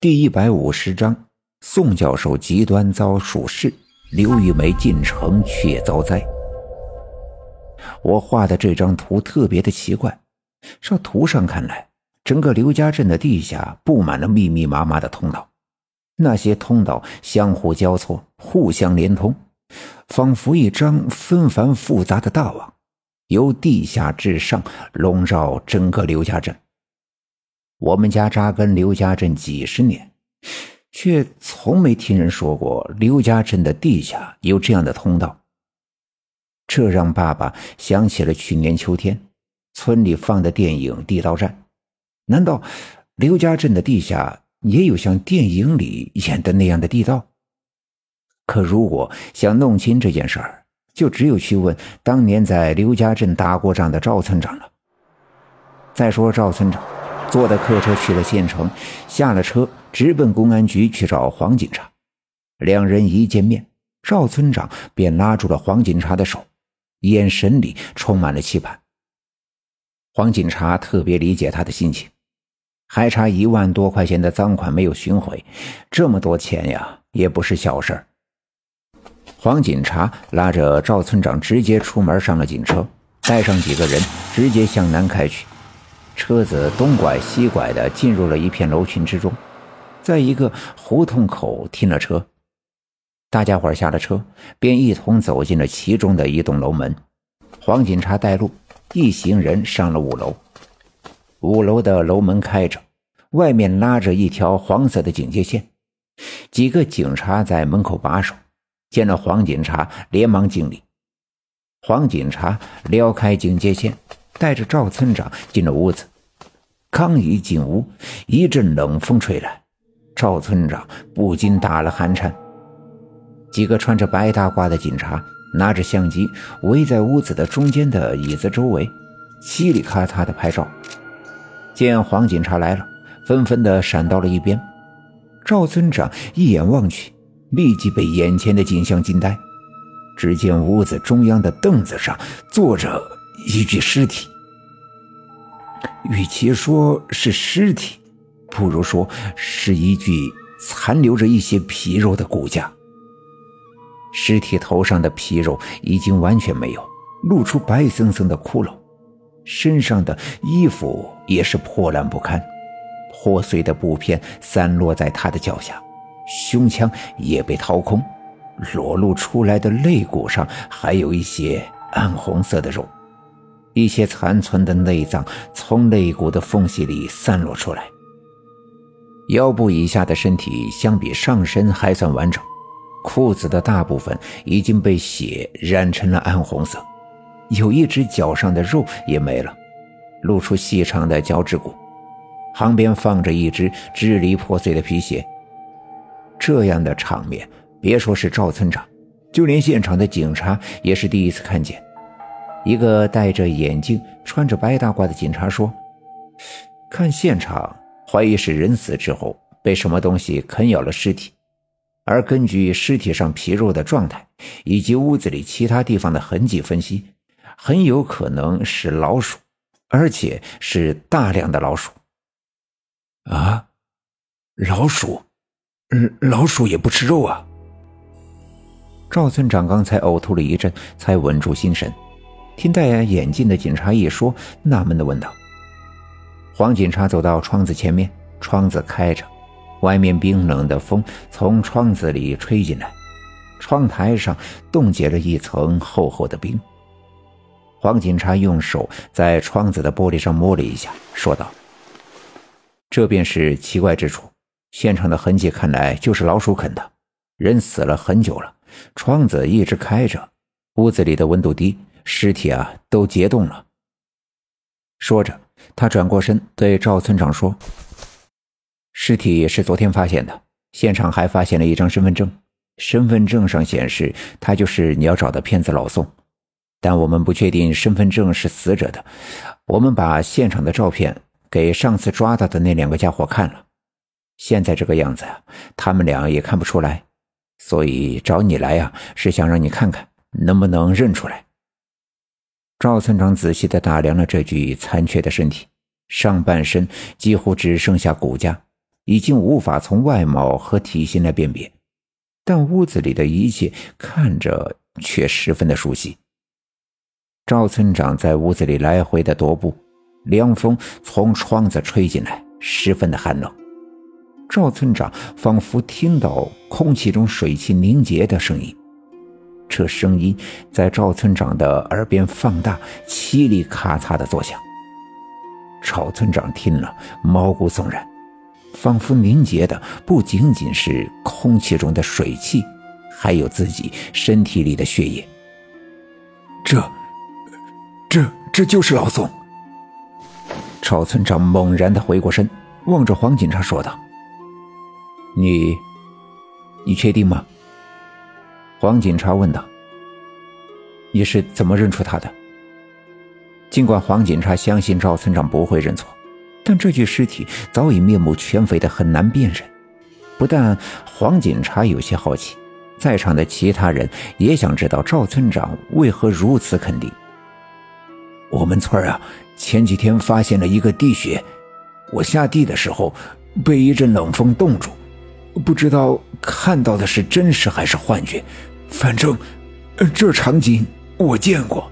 第一百五十章，宋教授极端遭术士，刘玉梅进城却遭灾。我画的这张图特别的奇怪，照图上看来，整个刘家镇的地下布满了密密麻麻的通道，那些通道相互交错，互相连通，仿佛一张纷繁复杂的大网，由地下至上笼罩整个刘家镇。我们家扎根刘家镇几十年，却从没听人说过刘家镇的地下有这样的通道。这让爸爸想起了去年秋天村里放的电影《地道战》。难道刘家镇的地下也有像电影里演的那样的地道？可如果想弄清这件事儿，就只有去问当年在刘家镇打过仗的赵村长了。再说赵村长。坐的客车去了县城，下了车直奔公安局去找黄警察。两人一见面，赵村长便拉住了黄警察的手，眼神里充满了期盼。黄警察特别理解他的心情，还差一万多块钱的赃款没有寻回，这么多钱呀，也不是小事儿。黄警察拉着赵村长直接出门，上了警车，带上几个人，直接向南开去。车子东拐西拐的进入了一片楼群之中，在一个胡同口停了车，大家伙下了车，便一同走进了其中的一栋楼门。黄警察带路，一行人上了五楼。五楼的楼门开着，外面拉着一条黄色的警戒线，几个警察在门口把守。见了黄警察，连忙敬礼。黄警察撩开警戒线。带着赵村长进了屋子，刚一进屋，一阵冷风吹来，赵村长不禁打了寒颤。几个穿着白大褂的警察拿着相机围在屋子的中间的椅子周围，嘁里咔嚓的拍照。见黄警察来了，纷纷的闪到了一边。赵村长一眼望去，立即被眼前的景象惊呆。只见屋子中央的凳子上坐着。一具尸体，与其说是尸体，不如说是一具残留着一些皮肉的骨架。尸体头上的皮肉已经完全没有，露出白森森的骷髅，身上的衣服也是破烂不堪，破碎的布片散落在他的脚下，胸腔也被掏空，裸露出来的肋骨上还有一些暗红色的肉。一些残存的内脏从肋骨的缝隙里散落出来。腰部以下的身体相比上身还算完整，裤子的大部分已经被血染成了暗红色，有一只脚上的肉也没了，露出细长的脚趾骨，旁边放着一只支离破碎的皮鞋。这样的场面，别说是赵村长，就连现场的警察也是第一次看见。一个戴着眼镜、穿着白大褂的警察说：“看现场，怀疑是人死之后被什么东西啃咬了尸体，而根据尸体上皮肉的状态以及屋子里其他地方的痕迹分析，很有可能是老鼠，而且是大量的老鼠。”啊，老鼠，嗯，老鼠也不吃肉啊！赵村长刚才呕吐了一阵，才稳住心神。听戴眼镜的警察一说，纳闷的问道：“黄警察走到窗子前面，窗子开着，外面冰冷的风从窗子里吹进来，窗台上冻结了一层厚厚的冰。”黄警察用手在窗子的玻璃上摸了一下，说道：“这便是奇怪之处，现场的痕迹看来就是老鼠啃的，人死了很久了，窗子一直开着，屋子里的温度低。”尸体啊，都结冻了。说着，他转过身对赵村长说：“尸体是昨天发现的，现场还发现了一张身份证，身份证上显示他就是你要找的骗子老宋。但我们不确定身份证是死者的。我们把现场的照片给上次抓到的那两个家伙看了，现在这个样子啊，他们俩也看不出来。所以找你来呀，是想让你看看能不能认出来。”赵村长仔细地打量了这具残缺的身体，上半身几乎只剩下骨架，已经无法从外貌和体型来辨别，但屋子里的一切看着却十分的熟悉。赵村长在屋子里来回的踱步，凉风从窗子吹进来，十分的寒冷。赵村长仿佛听到空气中水汽凝结的声音，这声音在赵村长的耳边放大，凄厉咔嚓的作响。赵村长听了，毛骨悚然，仿佛凝结的不仅仅是空气中的水汽，还有自己身体里的血液。这，这，这就是老宋。赵村长猛然的回过身，望着黄警察说道。你，你确定吗？黄警察问道。你是怎么认出他的？尽管黄警察相信赵村长不会认错，但这具尸体早已面目全非的很难辨认。不但黄警察有些好奇，在场的其他人也想知道赵村长为何如此肯定。我们村啊，前几天发现了一个地穴，我下地的时候被一阵冷风冻住。不知道看到的是真实还是幻觉，反正这场景我见过。